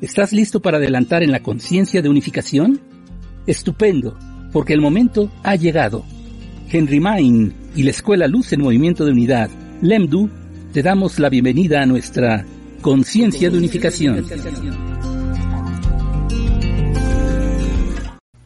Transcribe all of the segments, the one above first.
¿Estás listo para adelantar en la conciencia de unificación? Estupendo, porque el momento ha llegado. Henry Main y la Escuela Luz en Movimiento de Unidad, LEMDU, te damos la bienvenida a nuestra conciencia de unificación.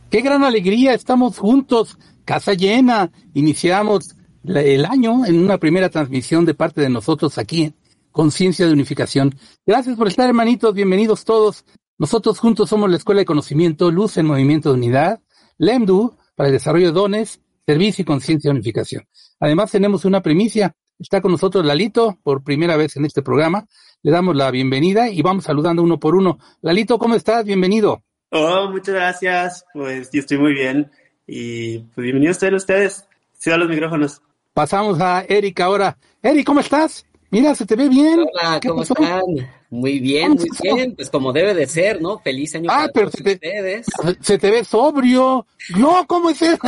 Qué gran alegría, estamos juntos, casa llena, iniciamos el año en una primera transmisión de parte de nosotros aquí Conciencia de Unificación. Gracias por estar, hermanitos. Bienvenidos todos. Nosotros juntos somos la Escuela de Conocimiento Luz en Movimiento de Unidad, LEMDU, para el desarrollo de dones, servicio y conciencia de unificación. Además, tenemos una primicia. Está con nosotros Lalito por primera vez en este programa. Le damos la bienvenida y vamos saludando uno por uno. Lalito, ¿cómo estás? Bienvenido. Oh, muchas gracias. Pues yo estoy muy bien. Y pues bienvenidos todos ustedes. Se dan los micrófonos. Pasamos a Erika ahora. Eric, ¿cómo estás? Mira, se te ve bien. Hola, ¿cómo están? Muy bien, muy bien. Pues como debe de ser, ¿no? Feliz año ah, para pero todos se te, ustedes. Se te ve sobrio. No, ¿cómo es eso?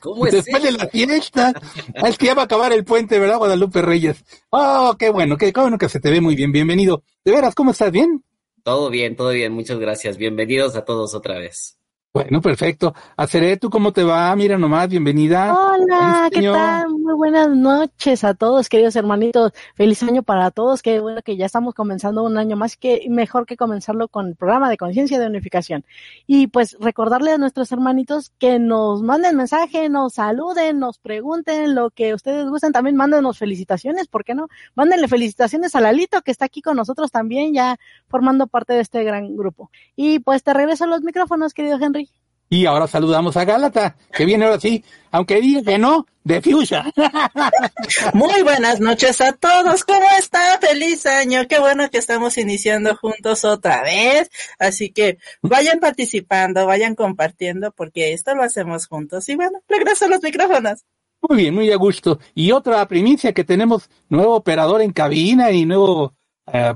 ¿Cómo es Después de la fiesta. Ah, es que ya va a acabar el puente, ¿verdad, Guadalupe Reyes? Oh, qué bueno, qué, qué bueno que se te ve muy bien. Bienvenido. De veras, ¿cómo estás? ¿Bien? Todo bien, todo bien. Muchas gracias. Bienvenidos a todos otra vez. Bueno, perfecto. Acere, ¿tú cómo te va? Mira nomás, bienvenida. Hola, ¿qué tal? Muy buenas noches a todos, queridos hermanitos. Feliz año para todos. Qué bueno que ya estamos comenzando un año más, que mejor que comenzarlo con el programa de conciencia de unificación. Y pues recordarle a nuestros hermanitos que nos manden mensaje, nos saluden, nos pregunten lo que ustedes gusten. También mándenos felicitaciones, ¿por qué no? Mándenle felicitaciones a Lalito, que está aquí con nosotros también, ya formando parte de este gran grupo. Y pues te regreso los micrófonos, querido Henry. Y ahora saludamos a Gálata, que viene ahora sí, aunque diga que no, de Fuchsia. Muy buenas noches a todos. ¿Cómo están? Feliz año. Qué bueno que estamos iniciando juntos otra vez. Así que vayan participando, vayan compartiendo, porque esto lo hacemos juntos. Y bueno, regreso a los micrófonos. Muy bien, muy a gusto. Y otra primicia que tenemos, nuevo operador en cabina y nuevo, eh,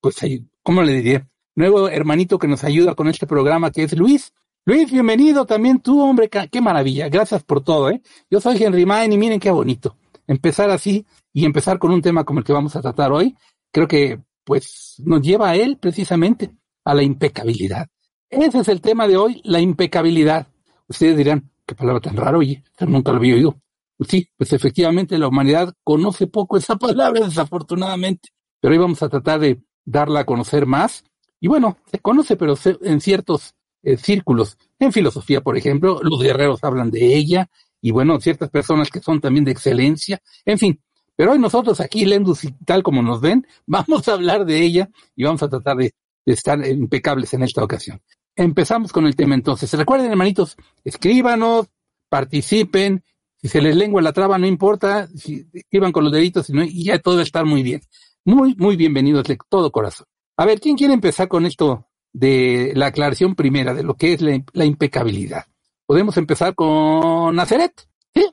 pues, ¿cómo le diría? Nuevo hermanito que nos ayuda con este programa que es Luis. Luis, bienvenido también tú, hombre, qué maravilla. Gracias por todo, ¿eh? Yo soy Henry Main y miren qué bonito. Empezar así y empezar con un tema como el que vamos a tratar hoy, creo que, pues, nos lleva a él precisamente a la impecabilidad. Ese es el tema de hoy, la impecabilidad. Ustedes dirán, qué palabra tan rara, oye, nunca lo había oído. Pues sí, pues efectivamente la humanidad conoce poco esa palabra, desafortunadamente, pero hoy vamos a tratar de darla a conocer más. Y bueno, se conoce, pero en ciertos eh, círculos. En filosofía, por ejemplo, los guerreros hablan de ella, y bueno, ciertas personas que son también de excelencia, en fin. Pero hoy nosotros aquí, Lendus, y tal como nos ven, vamos a hablar de ella y vamos a tratar de, estar impecables en esta ocasión. Empezamos con el tema entonces. Recuerden, hermanitos, escríbanos, participen. Si se les lengua la traba, no importa. Si escriban con los deditos y, y ya todo va a estar muy bien. Muy, muy bienvenidos de todo corazón. A ver, ¿quién quiere empezar con esto de la aclaración primera de lo que es la, la impecabilidad? Podemos empezar con Nazaret. ¿Sí?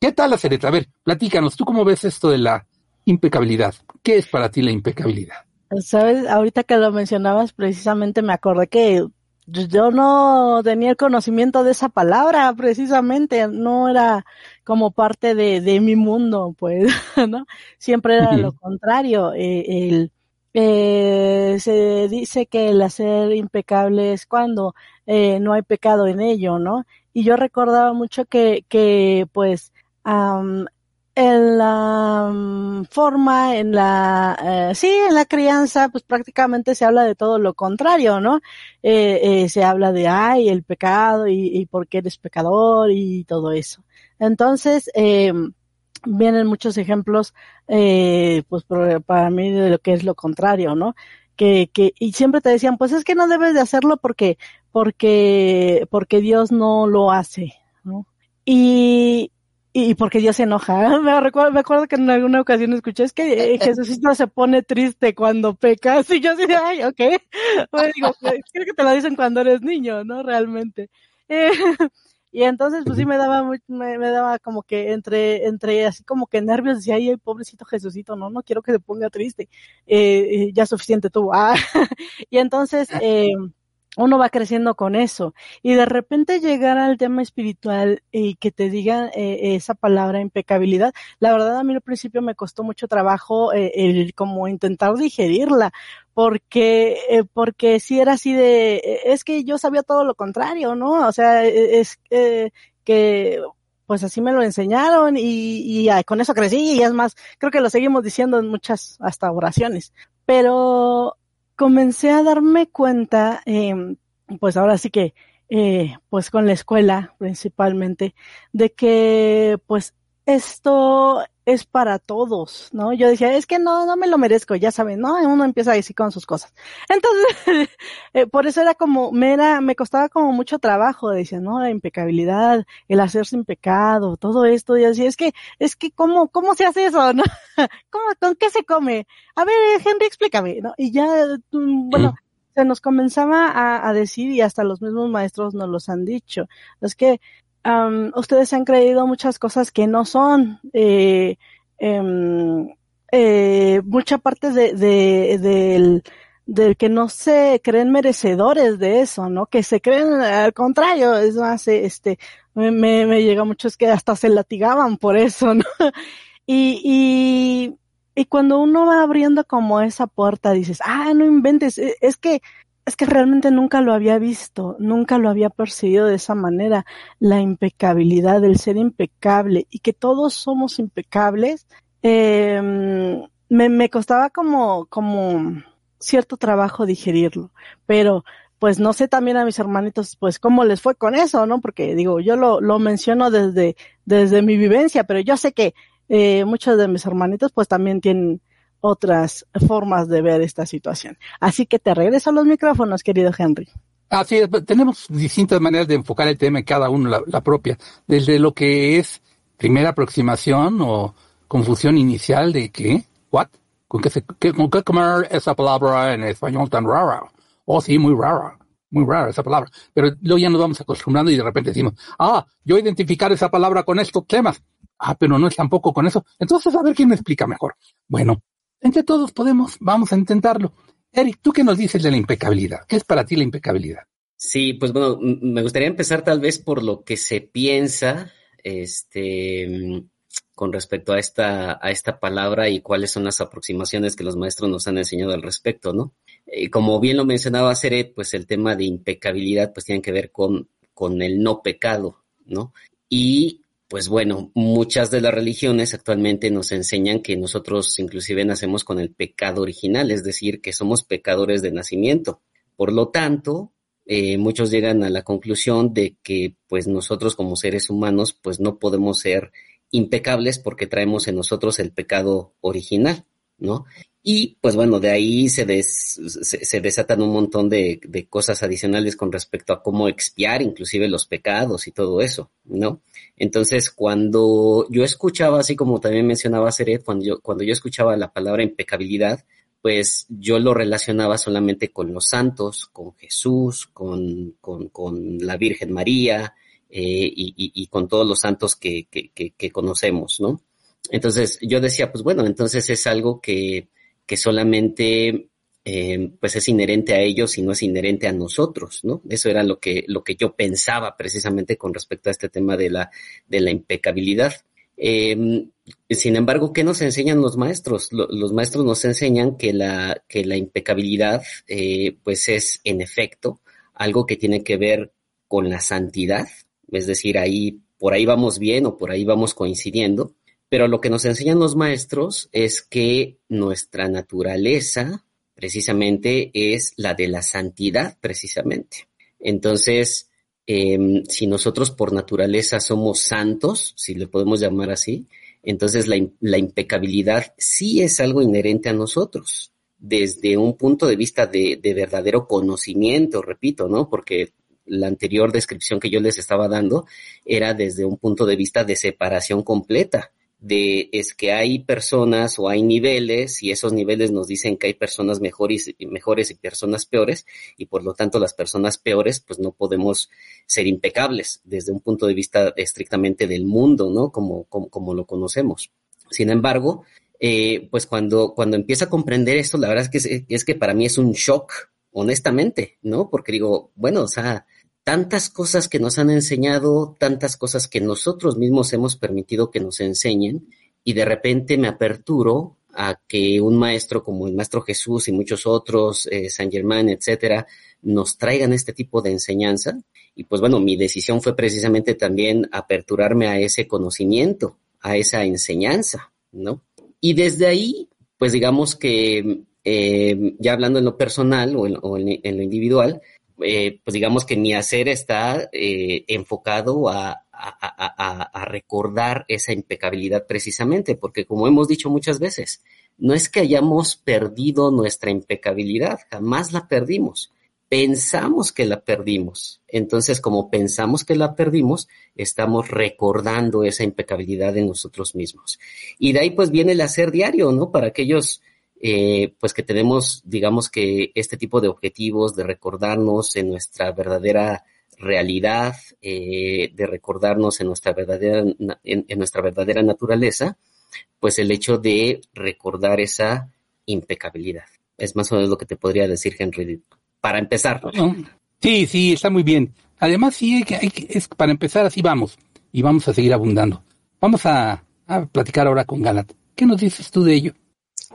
¿Qué tal, Nazaret? A ver, platícanos, ¿tú cómo ves esto de la impecabilidad? ¿Qué es para ti la impecabilidad? Sabes, ahorita que lo mencionabas, precisamente me acordé que yo no tenía el conocimiento de esa palabra, precisamente, no era como parte de, de mi mundo, pues, ¿no? Siempre era lo contrario. eh, el, eh, se dice que el hacer impecable es cuando eh, no hay pecado en ello, ¿no? Y yo recordaba mucho que, que pues, am, en la mm, forma, en la, eh, sí, en la crianza, pues prácticamente se habla de todo lo contrario, ¿no? Eh, eh, se habla de, ay, el pecado y, y por qué eres pecador y todo eso. Entonces, eh, vienen muchos ejemplos, eh, pues para mí de lo que es lo contrario, ¿no? Que, que, y siempre te decían, pues es que no debes de hacerlo porque, porque, porque Dios no lo hace, ¿no? Y, y porque Dios se enoja. Me recuerdo, me acuerdo que en alguna ocasión escuché, es que eh, Jesucristo se pone triste cuando pecas. Y yo así, ay, ok. Bueno, digo, pues, creo que te lo dicen cuando eres niño, ¿no? Realmente. Eh, y entonces, pues sí me daba, muy, me, me, daba como que entre, entre así como que nervios, decía, ay, pobrecito Jesucito, no, no quiero que se ponga triste. Eh, ya suficiente tuvo. Ah. y entonces, eh, uno va creciendo con eso y de repente llegar al tema espiritual y que te digan eh, esa palabra impecabilidad, la verdad a mí al principio me costó mucho trabajo eh, el como intentar digerirla porque eh, porque si era así de eh, es que yo sabía todo lo contrario, ¿no? O sea, e, es que pues así me lo enseñaron y, con eso crecí y es más, creo que lo seguimos diciendo en muchas hasta oraciones, pero comencé a darme cuenta, eh, pues ahora sí que, eh, pues con la escuela principalmente, de que pues esto es para todos, ¿no? Yo decía, es que no, no me lo merezco, ya saben, ¿no? Uno empieza a decir con sus cosas. Entonces, eh, por eso era como, me era, me costaba como mucho trabajo, decía, ¿no? La impecabilidad, el hacer sin pecado, todo esto, y así, es que, es que, ¿cómo, cómo se hace eso, no? ¿Cómo, con qué se come? A ver, Henry, explícame, ¿no? Y ya, mm, bueno, se nos comenzaba a, a decir, y hasta los mismos maestros nos los han dicho, es que, um, ustedes han creído muchas cosas que no son. Eh, eh, eh, mucha parte de, de, del, que no se creen merecedores de eso, ¿no? Que se creen al contrario, es más, este, me, me, me llega mucho es que hasta se latigaban por eso, ¿no? Y, y, y cuando uno va abriendo como esa puerta, dices, ah, no inventes, e, es que es que realmente nunca lo había visto, nunca lo había percibido de esa manera, la impecabilidad, del ser impecable y que todos somos impecables, eh, me, costaba como, como cierto trabajo digerirlo, pero pues no sé también a mis hermanitos, pues cómo les fue con eso, ¿no? Porque digo, yo lo, lo menciono desde, desde mi vivencia, pero yo sé que eh, muchos de mis hermanitos pues también tienen otras formas de ver esta situación. Así que te regreso a los micrófonos, querido Henry. Así es, tenemos distintas maneras de enfocar el tema, cada uno la, propia, desde lo que es primera aproximación o confusión inicial de qué, what, con qué, se, qué, con qué comer esa palabra en español tan rara. Oh, sí, muy rara, muy rara esa palabra. Pero luego ya nos vamos acostumbrando y de repente decimos, ah, yo identificar esa palabra con estos temas. Ah, pero no es tampoco con eso. Entonces, a ver quién me explica mejor. Bueno, entre todos podemos, vamos a intentarlo. Eric, ¿tú qué nos dices de la impecabilidad? ¿Qué es para ti la impecabilidad? Sí, pues bueno, me gustaría empezar tal vez por lo que se piensa, este, con respecto a esta, a esta palabra y cuáles son las aproximaciones que los maestros nos han enseñado al respecto, ¿no? Eh, como bien lo mencionaba Seret, pues el tema de impecabilidad pues tiene que ver con, con el no pecado, ¿no? Y pues bueno, muchas de las religiones actualmente nos enseñan que nosotros inclusive nacemos con el pecado original, es decir, que somos pecadores de nacimiento. Por lo tanto, eh, muchos llegan a la conclusión de que pues nosotros como seres humanos pues no podemos ser impecables porque traemos en nosotros el pecado original, ¿no? Y pues bueno, de ahí se, des, se, desatan un montón de, de, cosas adicionales con respecto a cómo expiar inclusive los pecados y todo eso, ¿no? Entonces, cuando yo escuchaba, así como también mencionaba Seret, cuando yo, cuando yo escuchaba la palabra impecabilidad, pues yo lo relacionaba solamente con los santos, con Jesús, con, con, con la Virgen María eh, y, y, con todos los santos que, que conocemos, ¿no? Entonces yo decía, pues bueno, entonces es algo que que solamente eh, pues es inherente a ellos y no es inherente a nosotros, ¿no? Eso era lo que, lo que yo pensaba precisamente con respecto a este tema de la, de la impecabilidad. Eh, sin embargo, ¿qué nos enseñan los maestros? Lo, los maestros nos enseñan que la, que la impecabilidad, eh, pues es en efecto algo que tiene que ver con la santidad, es decir, ahí, por ahí vamos bien o por ahí vamos coincidiendo, pero lo que nos enseñan los maestros es que nuestra naturaleza precisamente es la de la santidad, precisamente. Entonces, eh, si nosotros por naturaleza somos santos, si le podemos llamar así, entonces la, impecabilidad sí es algo inherente a nosotros, desde un punto de vista de verdadero conocimiento, repito, ¿no? Porque la anterior descripción que yo les estaba dando era desde un punto de vista de separación completa de es que hay personas o hay niveles y esos niveles nos dicen que hay personas mejores, mejores y personas peores y por lo tanto las personas peores pues no podemos ser impecables desde un punto de vista estrictamente del mundo, ¿no? Como, como, lo conocemos. Sin embargo, eh, pues cuando, cuando empiezo a comprender esto, la verdad es que, es que para mí es un shock, honestamente, ¿no? Porque digo, bueno, o sea, tantas cosas que nos han enseñado, tantas cosas que nosotros mismos hemos permitido que nos enseñen y de repente me aperturo a que un maestro como el maestro Jesús y muchos otros, eh, San Germán, etcétera, nos traigan este tipo de enseñanza. Y pues bueno, mi decisión fue precisamente también aperturarme a ese conocimiento, a esa enseñanza, ¿no? Y desde ahí, pues digamos que eh, ya hablando en lo personal o en lo individual, eh, pues digamos que mi hacer está eh, enfocado a, recordar esa impecabilidad precisamente, porque como hemos dicho muchas veces, no es que hayamos perdido nuestra impecabilidad, jamás la perdimos. Pensamos que la perdimos. Entonces, como pensamos que la perdimos, estamos recordando esa impecabilidad en nosotros mismos. Y de ahí pues viene el hacer diario, ¿no? Para aquellos eh, pues que tenemos, digamos que este tipo de objetivos de recordarnos en nuestra verdadera realidad, eh, de recordarnos en nuestra verdadera, en, nuestra verdadera naturaleza, pues el hecho de recordar esa impecabilidad. Es más o menos lo que te podría decir, Henry, para empezar. Sí, sí, está muy bien. Además, sí, hay que, hay que, es, para empezar así vamos, y vamos a seguir abundando. Vamos a, a platicar ahora con Galat. ¿Qué nos dices tú de ello?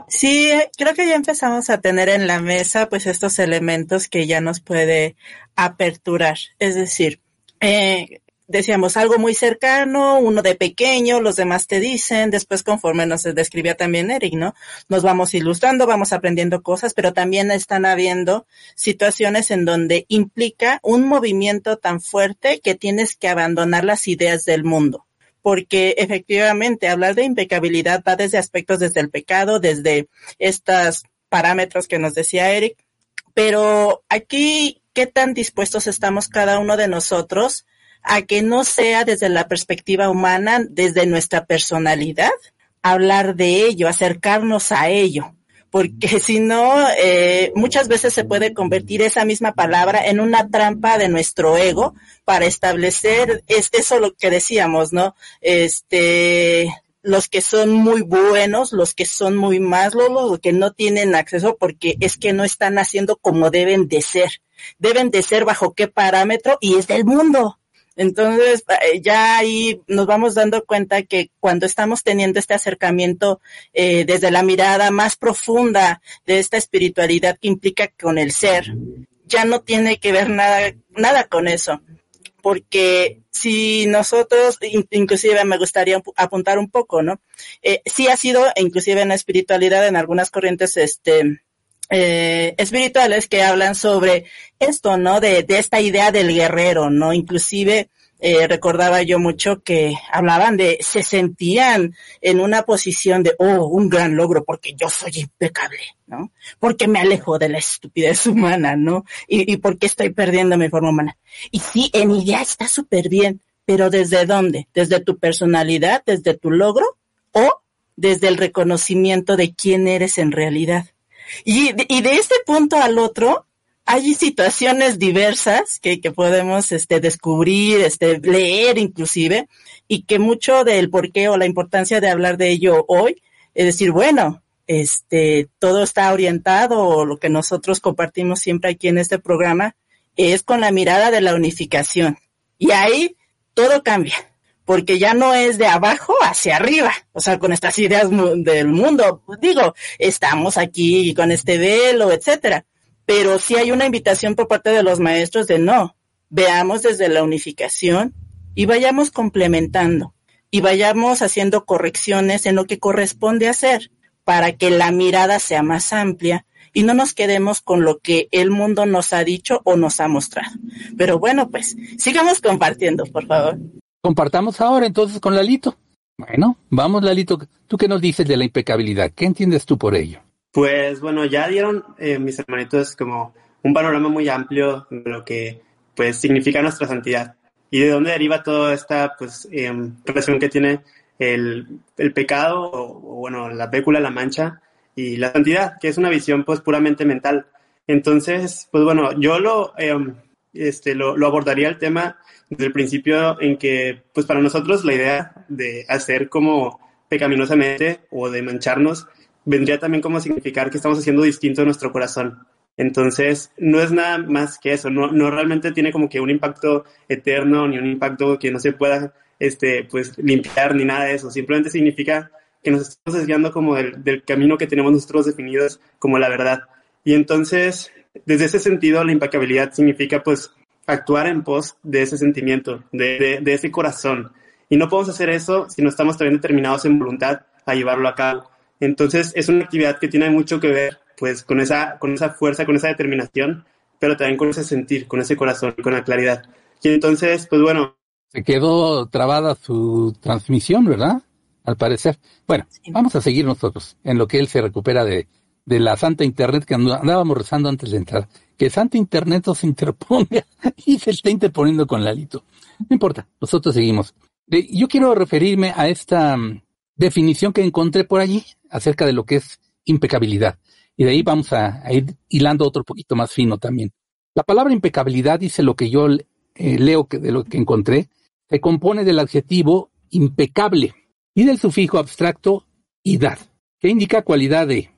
Sí, creo que ya empezamos a tener en la mesa pues estos elementos que ya nos puede aperturar. Es decir, eh, decíamos algo muy cercano, uno de pequeño, los demás te dicen, después conforme nos describía también Eric, ¿no? Nos vamos ilustrando, vamos aprendiendo cosas, pero también están habiendo situaciones en donde implica un movimiento tan fuerte que tienes que abandonar las ideas del mundo porque efectivamente hablar de impecabilidad va desde aspectos desde el pecado, desde estos parámetros que nos decía Eric, pero aquí, ¿qué tan dispuestos estamos cada uno de nosotros a que no sea desde la perspectiva humana, desde nuestra personalidad, hablar de ello, acercarnos a ello? Porque si no, eh, muchas veces se puede convertir esa misma palabra en una trampa de nuestro ego para establecer, es eso lo que decíamos, ¿no? Este, los que son muy buenos, los que son muy malos, los que no tienen acceso porque es que no están haciendo como deben de ser. Deben de ser bajo qué parámetro y es del mundo. Entonces, eh, ya ahí nos vamos dando cuenta que cuando estamos teniendo este acercamiento eh, desde la mirada más profunda de esta espiritualidad que implica con el ser, ya no tiene que ver nada, nada con eso. Porque si nosotros, inclusive me gustaría apuntar un poco, ¿no? Eh, sí ha sido, inclusive en la espiritualidad, en algunas corrientes, este, eh, espirituales que hablan sobre esto, ¿no? De, de esta idea del guerrero, ¿no? Inclusive eh, recordaba yo mucho que hablaban de, se sentían en una posición de, oh, un gran logro porque yo soy impecable, ¿no? Porque me alejo de la estupidez humana, ¿no? Y, y porque estoy perdiendo mi forma humana. Y sí, en idea está súper bien, pero ¿desde dónde? ¿Desde tu personalidad? ¿Desde tu logro? ¿O desde el reconocimiento de quién eres en realidad? Y, de este punto al otro, hay situaciones diversas que, que podemos este, descubrir, este, leer inclusive, y que mucho del porqué o la importancia de hablar de ello hoy es decir, bueno, este, todo está orientado, o lo que nosotros compartimos siempre aquí en este programa, es con la mirada de la unificación. Y ahí todo cambia porque ya no es de abajo hacia arriba, o sea, con estas ideas del mundo, digo, estamos aquí con este velo, etcétera, pero sí hay una invitación por parte de los maestros de no, veamos desde la unificación y vayamos complementando y vayamos haciendo correcciones en lo que corresponde hacer para que la mirada sea más amplia y no nos quedemos con lo que el mundo nos ha dicho o nos ha mostrado. Pero bueno, pues sigamos compartiendo, por favor. Compartamos ahora entonces con Lalito. Bueno, vamos Lalito, ¿tú qué nos dices de la impecabilidad? ¿Qué entiendes tú por ello? Pues bueno, ya dieron eh, mis hermanitos como un panorama muy amplio de lo que pues significa nuestra santidad. ¿Y de dónde deriva toda esta pues, em, relación que tiene el, el pecado, o, bueno, la pécula, la mancha, y la santidad, que es una visión pues puramente mental? Entonces, pues bueno, yo lo, em, este, lo, abordaría el tema desde el principio en que, pues para nosotros la idea de hacer como pecaminosamente o de mancharnos vendría también como significar que estamos haciendo distinto nuestro corazón. Entonces, no es nada más que eso, no, no realmente tiene como que un impacto eterno ni un impacto que no se pueda este, pues, limpiar ni nada de eso. Simplemente significa que nos estamos desviando como del, del camino que tenemos nosotros definidos como la verdad. Y entonces, desde ese sentido, la impecabilidad significa pues actuar en pos de ese sentimiento, de, de, de, ese corazón. Y no podemos hacer eso si no estamos también determinados en voluntad a llevarlo a cabo. Entonces, es una actividad que tiene mucho que ver pues con esa, con esa fuerza, con esa determinación, pero también con ese sentir, con ese corazón, con la claridad. Y entonces, pues bueno. Se quedó trabada su transmisión, ¿verdad? Al parecer. Bueno, sí. vamos a seguir nosotros en lo que él se recupera de, de la Santa Internet que andábamos rezando antes de entrar. Que Santa Internet nos interponga y se está interponiendo con Lalito. No importa, nosotros seguimos. Yo quiero referirme a esta mm, definición que encontré por allí acerca de lo que es impecabilidad. Y de ahí vamos a, ir hilando otro poquito más fino también. La palabra impecabilidad dice lo que yo eh, leo que, de lo que encontré, se compone del adjetivo impecable y del sufijo abstracto idad, que indica cualidad de.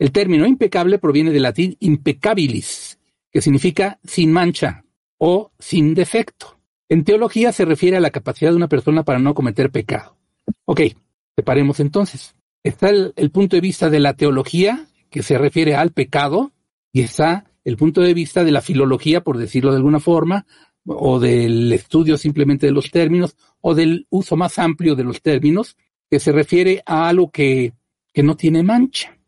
El término impecable proviene del latín impecabilis, que significa sin mancha o sin defecto. En teología se refiere a la capacidad de una persona para no cometer pecado. Ok, separemos entonces. Está el, punto de vista de la teología, que se refiere al pecado, y está el punto de vista de la filología, por decirlo de alguna forma, o del estudio simplemente de los términos, o del uso más amplio de los términos, que se refiere a algo que no tiene mancha.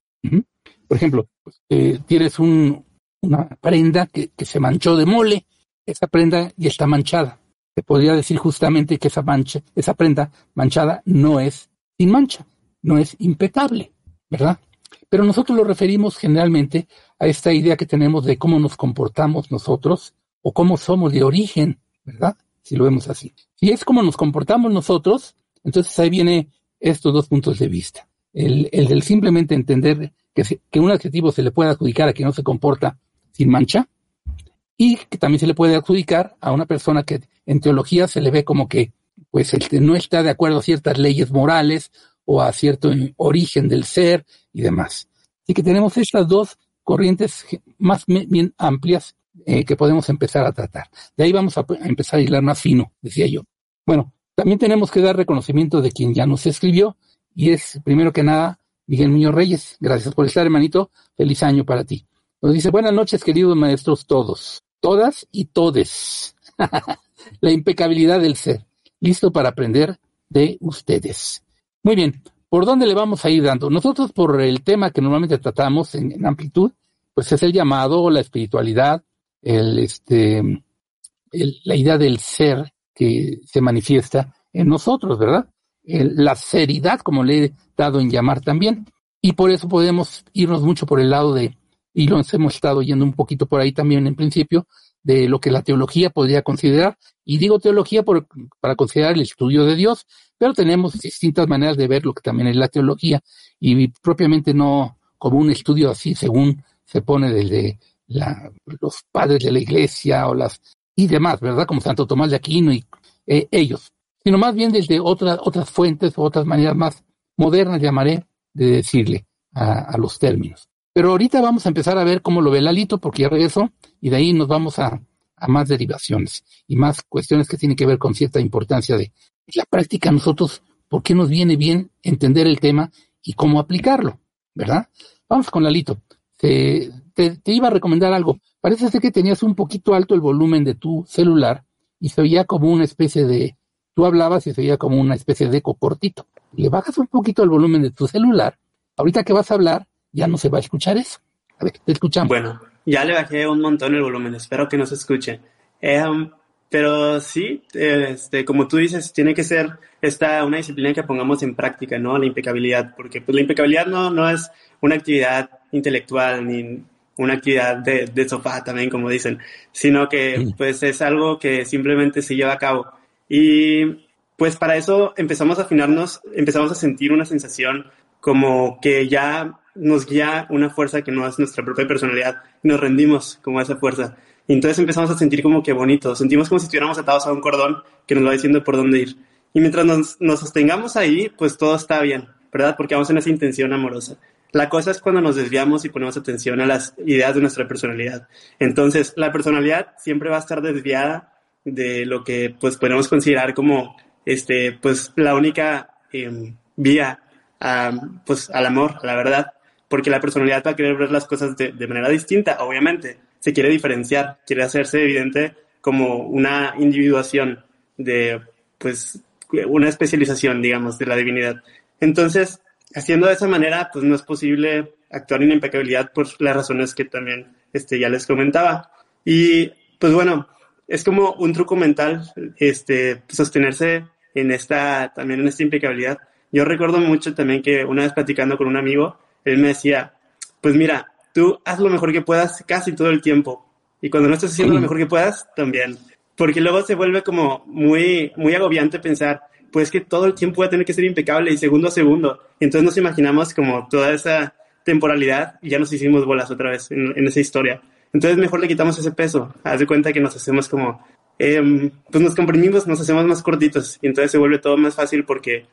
Por ejemplo, pues, eh, tienes un, una prenda que, se manchó de mole, esa prenda ya está manchada. Se podría decir justamente que esa mancha, esa prenda manchada no es sin mancha, no es impecable, ¿verdad? Pero nosotros lo referimos generalmente a esta idea que tenemos de cómo nos comportamos nosotros o cómo somos de origen, ¿verdad? Si lo vemos así. Si es como nos comportamos nosotros, entonces ahí viene estos dos puntos de vista. El, el simplemente entender que, que un adjetivo se le puede adjudicar a quien no se comporta sin mancha y que también se le puede adjudicar a una persona que en teología se le ve como que pues no está de acuerdo a ciertas leyes morales o a cierto origen del ser y demás. Así que tenemos estas dos corrientes más bien amplias eh, que podemos empezar a tratar. De ahí vamos a, a, empezar a hilar más fino, decía yo. Bueno, también tenemos que dar reconocimiento de quien ya nos escribió y es, primero que nada, Miguel Muñoz Reyes. Gracias por estar, hermanito. Feliz año para ti. Nos dice, buenas noches, queridos maestros todos, todas y todes. La impecabilidad del ser. Listo para aprender de ustedes. Muy bien, ¿por dónde le vamos a ir dando? Nosotros por el tema que normalmente tratamos en, amplitud, pues es el llamado, la espiritualidad, el, este, la idea del ser que se manifiesta en nosotros, ¿verdad? El, la seriedad, como le he dado en llamar también. Y por eso podemos irnos mucho por el lado de, y lo hemos estado yendo un poquito por ahí también en principio, de lo que la teología podría considerar. Y digo teología por, para considerar el estudio de Dios, pero tenemos distintas maneras de ver lo que también es la teología y propiamente no como un estudio así según se pone desde la, los padres de la iglesia o las y demás, ¿verdad? Como Santo Tomás de Aquino y eh, ellos, sino más bien desde otras otras fuentes o otras maneras más modernas, llamaré, de decirle a, a, los términos. Pero ahorita vamos a empezar a ver cómo lo ve Lalito, porque ya regreso, y de ahí nos vamos a, a más derivaciones y más cuestiones que tienen que ver con cierta importancia de la práctica a nosotros, por qué nos viene bien entender el tema y cómo aplicarlo, ¿verdad? Vamos con Lalito. Te, te, te, iba a recomendar algo. Parece ser que tenías un poquito alto el volumen de tu celular y se oía como una especie de, tú hablabas y se oía como una especie de eco cortito. Le bajas un poquito el volumen de tu celular, ahorita que vas a hablar, ya no se va a escuchar eso. A ver, te escuchamos. Bueno, ya le bajé un montón el volumen, espero que no se escuche. Eh, pero sí, este, como tú dices, tiene que ser esta una disciplina que pongamos en práctica, ¿no? La impecabilidad, porque pues la impecabilidad no, no es una actividad intelectual ni, una actividad de, de sofá también, como dicen, sino que pues es algo que simplemente se lleva a cabo. Y pues para eso empezamos a afinarnos, empezamos a sentir una sensación como que ya nos guía una fuerza que no es nuestra propia personalidad, nos rendimos como a esa fuerza. Y entonces empezamos a sentir como que bonito, sentimos como si estuviéramos atados a un cordón que nos va diciendo por dónde ir. Y mientras nos, nos sostengamos ahí, pues todo está bien, ¿verdad? Porque vamos en esa intención amorosa. La cosa es cuando nos desviamos y ponemos atención a las ideas de nuestra personalidad. Entonces, la personalidad siempre va a estar desviada de lo que pues podemos considerar como este pues la única eh, vía pues al amor, a la verdad, porque la personalidad va a querer ver las cosas de, de manera distinta, obviamente, se quiere diferenciar, quiere hacerse evidente como una individuación de pues una especialización, digamos, de la divinidad. Entonces, haciendo de esa manera, pues no es posible actuar en impecabilidad por las razones que también este, ya les comentaba. Y pues bueno, es como un truco mental este, sostenerse en esta, también en esta impecabilidad. Yo recuerdo mucho también que una vez platicando con un amigo, él me decía, pues mira, tú haz lo mejor que puedas casi todo el tiempo. Y cuando no estás haciendo lo mejor que puedas, también. Porque luego se vuelve como muy, muy agobiante pensar, pues que todo el tiempo va a tener que ser impecable y segundo a segundo. Entonces nos imaginamos como toda esa temporalidad y ya nos hicimos bolas otra vez en, en esa historia. Entonces mejor le quitamos ese peso. Haz de cuenta que nos hacemos como, eh, pues nos comprimimos, nos hacemos más cortitos y entonces se vuelve todo más fácil porque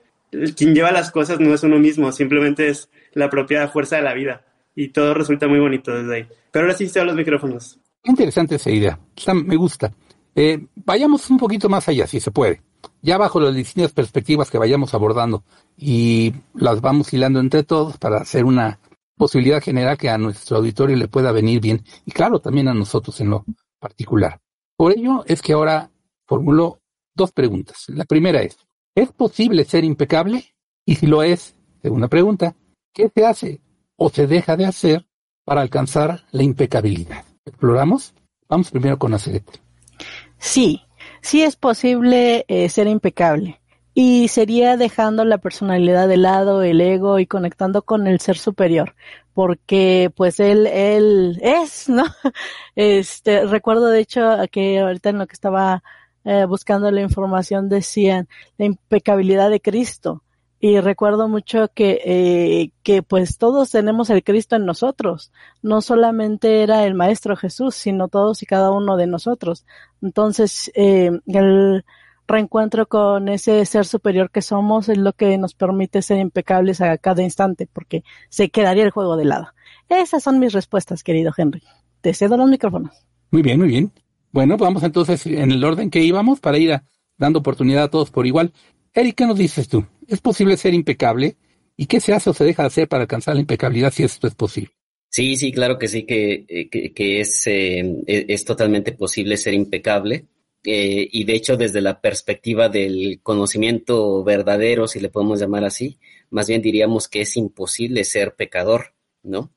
quien lleva las cosas no es uno mismo, simplemente es la propia fuerza de la vida y todo resulta muy bonito desde ahí. Pero ahora sí se los micrófonos. Interesante esa idea, me gusta. Eh, vayamos un poquito más allá, si se puede ya bajo las distintas perspectivas que vayamos abordando y las vamos hilando entre todos para hacer una posibilidad general que a nuestro auditorio le pueda venir bien y claro, también a nosotros en lo particular. Por ello es que ahora formulo dos preguntas. La primera es, ¿es posible ser impecable? Y si lo es, segunda pregunta, ¿qué se hace o se deja de hacer para alcanzar la impecabilidad? ¿Exploramos? Vamos primero con Aceret. Sí, sí es posible eh, ser impecable. Y sería dejando la personalidad de lado, el ego y conectando con el ser superior, porque pues él, él es, ¿no? Este, recuerdo de hecho que ahorita en lo que estaba eh, buscando la información decían la impecabilidad de Cristo y recuerdo mucho que, eh, que pues todos tenemos el Cristo en nosotros. No solamente era el Maestro Jesús, sino todos y cada uno de nosotros. Entonces, eh, el reencuentro con ese ser superior que somos es lo que nos permite ser impecables a cada instante, porque se quedaría el juego de lado. Esas son mis respuestas, querido Henry. Te cedo los micrófonos. Muy bien, muy bien. Bueno, vamos entonces en el orden que íbamos para ir dando oportunidad a todos por igual. Eric, ¿qué nos dices tú? ¿Es posible ser impecable? ¿Y qué se hace o se deja de hacer para alcanzar la impecabilidad si esto es posible? Sí, sí, claro que sí, que, eh, que, es, eh, es totalmente posible ser impecable. Eh, y de hecho, desde la perspectiva del conocimiento verdadero, si le podemos llamar así, más bien diríamos que es imposible ser pecador, ¿no?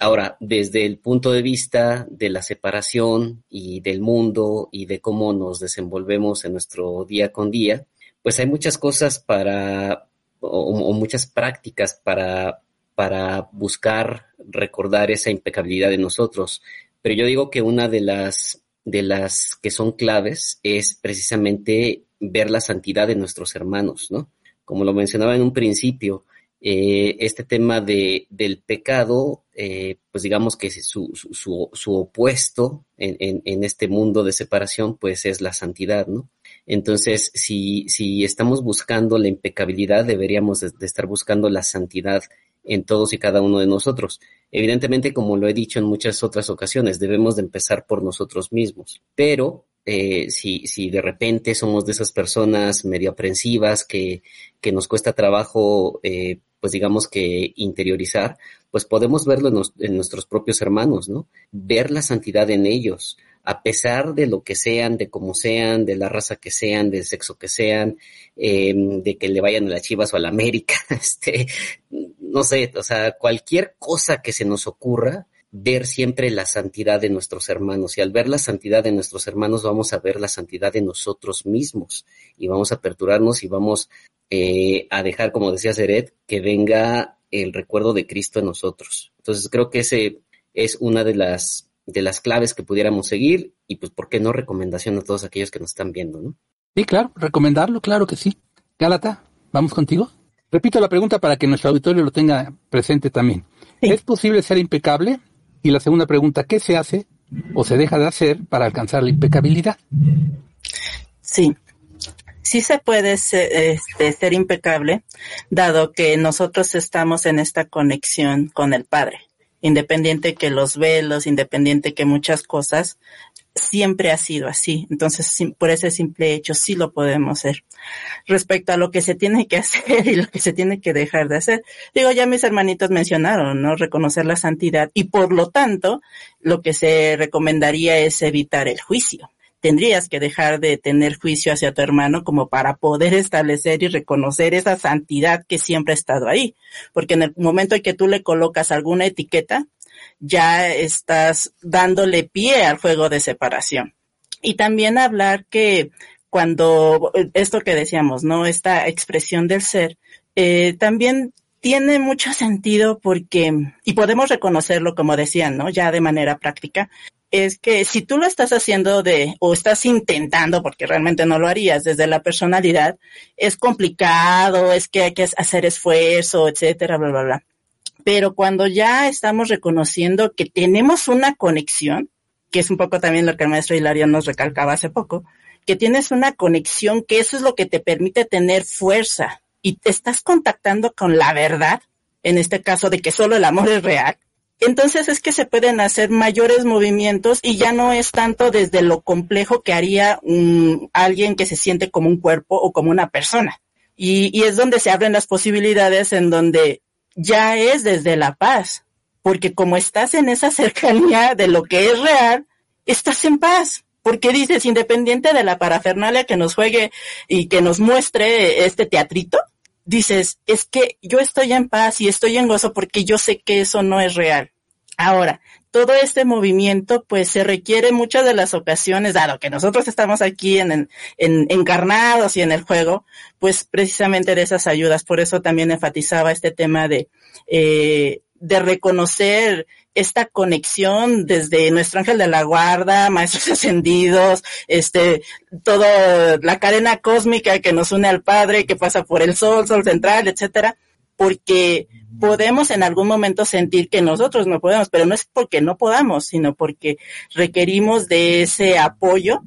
ahora, desde el punto de vista de la separación y del mundo y de cómo nos desenvolvemos en nuestro día con día, pues hay muchas cosas para, o, muchas prácticas para, para buscar recordar esa impecabilidad de nosotros. Pero yo digo que una de las, de las que son claves es precisamente ver la santidad de nuestros hermanos, ¿no? Como lo mencionaba en un principio, eh, este tema de, del pecado, eh, pues digamos que su, su, su opuesto en, en, en, este mundo de separación, pues es la santidad, ¿no? Entonces, si, si estamos buscando la impecabilidad, deberíamos de, estar buscando la santidad en todos y cada uno de nosotros. Evidentemente, como lo he dicho en muchas otras ocasiones, debemos de empezar por nosotros mismos. Pero eh, si, si de repente somos de esas personas medio aprensivas que, que nos cuesta trabajo, eh, pues digamos que interiorizar, pues podemos verlo en, en, nuestros propios hermanos, ¿no? Ver la santidad en ellos, a pesar de lo que sean, de cómo sean, de la raza que sean, del sexo que sean, eh, de que le vayan a las Chivas o a la América, este, no sé, o sea, cualquier cosa que se nos ocurra, ver siempre la santidad de nuestros hermanos. Y al ver la santidad de nuestros hermanos, vamos a ver la santidad de nosotros mismos y vamos a aperturarnos y vamos eh, a dejar, como decía Seret, que venga el recuerdo de Cristo en nosotros. Entonces creo que ese es una de las, de las claves que pudiéramos seguir y pues, ¿por qué no recomendación a todos aquellos que nos están viendo, ¿no? Sí, claro, recomendarlo, claro que sí. Gálata, ¿vamos contigo? Repito la pregunta para que nuestro auditorio lo tenga presente también. ¿Es posible ser impecable? Y la segunda pregunta, ¿qué se hace o se deja de hacer para alcanzar la impecabilidad? Sí, sí se puede ser, este, ser impecable, dado que nosotros estamos en esta conexión con el Padre. Independiente que los velos, independiente que muchas cosas, siempre ha sido así. Entonces, por ese simple hecho, sí lo podemos hacer. Respecto a lo que se tiene que hacer y lo que se tiene que dejar de hacer, digo, ya mis hermanitos mencionaron, ¿no? Reconocer la santidad y por lo tanto, lo que se recomendaría es evitar el juicio. Tendrías que dejar de tener juicio hacia tu hermano como para poder establecer y reconocer esa santidad que siempre ha estado ahí. Porque en el momento en que tú le colocas alguna etiqueta, ya estás dándole pie al juego de separación. Y también hablar que cuando, esto que decíamos, ¿no? Esta expresión del ser, eh, también tiene mucho sentido porque, y podemos reconocerlo como decían, ¿no? Ya de manera práctica, es que si tú lo estás haciendo de, o estás intentando, porque realmente no lo harías desde la personalidad, es complicado, es que hay que hacer esfuerzo, etcétera, bla, bla, bla. Pero cuando ya estamos reconociendo que tenemos una conexión, que es un poco también lo que el maestro Hilario nos recalcaba hace poco, que tienes una conexión, que eso es lo que te permite tener fuerza y te estás contactando con la verdad, en este caso de que solo el amor es real, entonces es que se pueden hacer mayores movimientos y ya no es tanto desde lo complejo que haría un, alguien que se siente como un cuerpo o como una persona. Y, y es donde se abren las posibilidades en donde ya es desde la paz, porque como estás en esa cercanía de lo que es real, estás en paz. Porque dices, independiente de la parafernalia que nos juegue y que nos muestre este teatrito, dices, es que yo estoy en paz y estoy en gozo porque yo sé que eso no es real. Ahora, todo este movimiento, pues se requiere muchas de las ocasiones, dado que nosotros estamos aquí en, en, encarnados y en el juego, pues precisamente de esas ayudas. Por eso también enfatizaba este tema de, eh, de reconocer esta conexión desde nuestro ángel de la guarda, maestros ascendidos, este, toda la cadena cósmica que nos une al Padre, que pasa por el Sol, Sol central, etcétera, porque podemos en algún momento sentir que nosotros no podemos, pero no es porque no podamos, sino porque requerimos de ese apoyo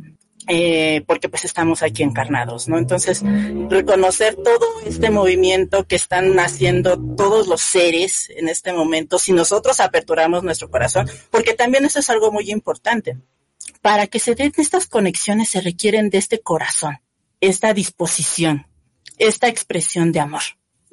eh, porque pues estamos aquí encarnados, ¿no? Entonces, reconocer todo este movimiento que están haciendo todos los seres en este momento, si nosotros aperturamos nuestro corazón, porque también eso es algo muy importante. Para que se den estas conexiones se requieren de este corazón, esta disposición, esta expresión de amor.